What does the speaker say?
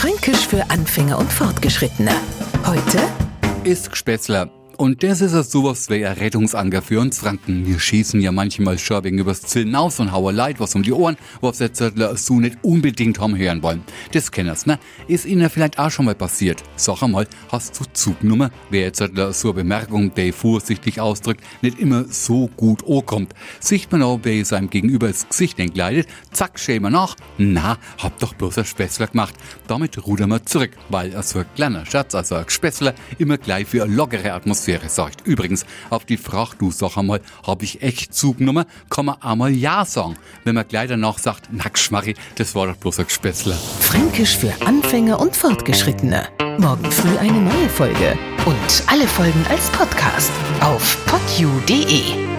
Fränkisch für Anfänger und Fortgeschrittene. Heute ist Spätzler. Und das ist ja sowas wie ein Rettungsanker für uns Franken. Wir schießen ja manchmal schon wegen übers Ziel hinaus und hauen Leid was um die Ohren, was jetzt so nicht unbedingt haben hören wollen. Das kenners, ne? Ist Ihnen vielleicht auch schon mal passiert. Sag einmal, hast du Zugnummer, wer jetzt so eine Bemerkung, der vorsichtig ausdrückt, nicht immer so gut ankommt. Sieht man auch, wer seinem Gegenüber das Gesicht entgleitet, zack, schämen wir nach. Na, hab doch bloß ein Spätzler gemacht. Damit rudern wir zurück, weil so ein kleiner Schatz, also ein Spätzler, immer gleich für eine lockere Atmosphäre Atmosphäre sorgt. Übrigens, auf die Frage, du sag einmal, hab ich echt zugenommen, kann man einmal Ja sagen. Wenn man gleich danach sagt, na Schmarri, das war doch bloß ein Spätzler. Fränkisch für Anfänger und Fortgeschrittene. Morgen früh eine neue Folge. Und alle Folgen als Podcast auf podu.de.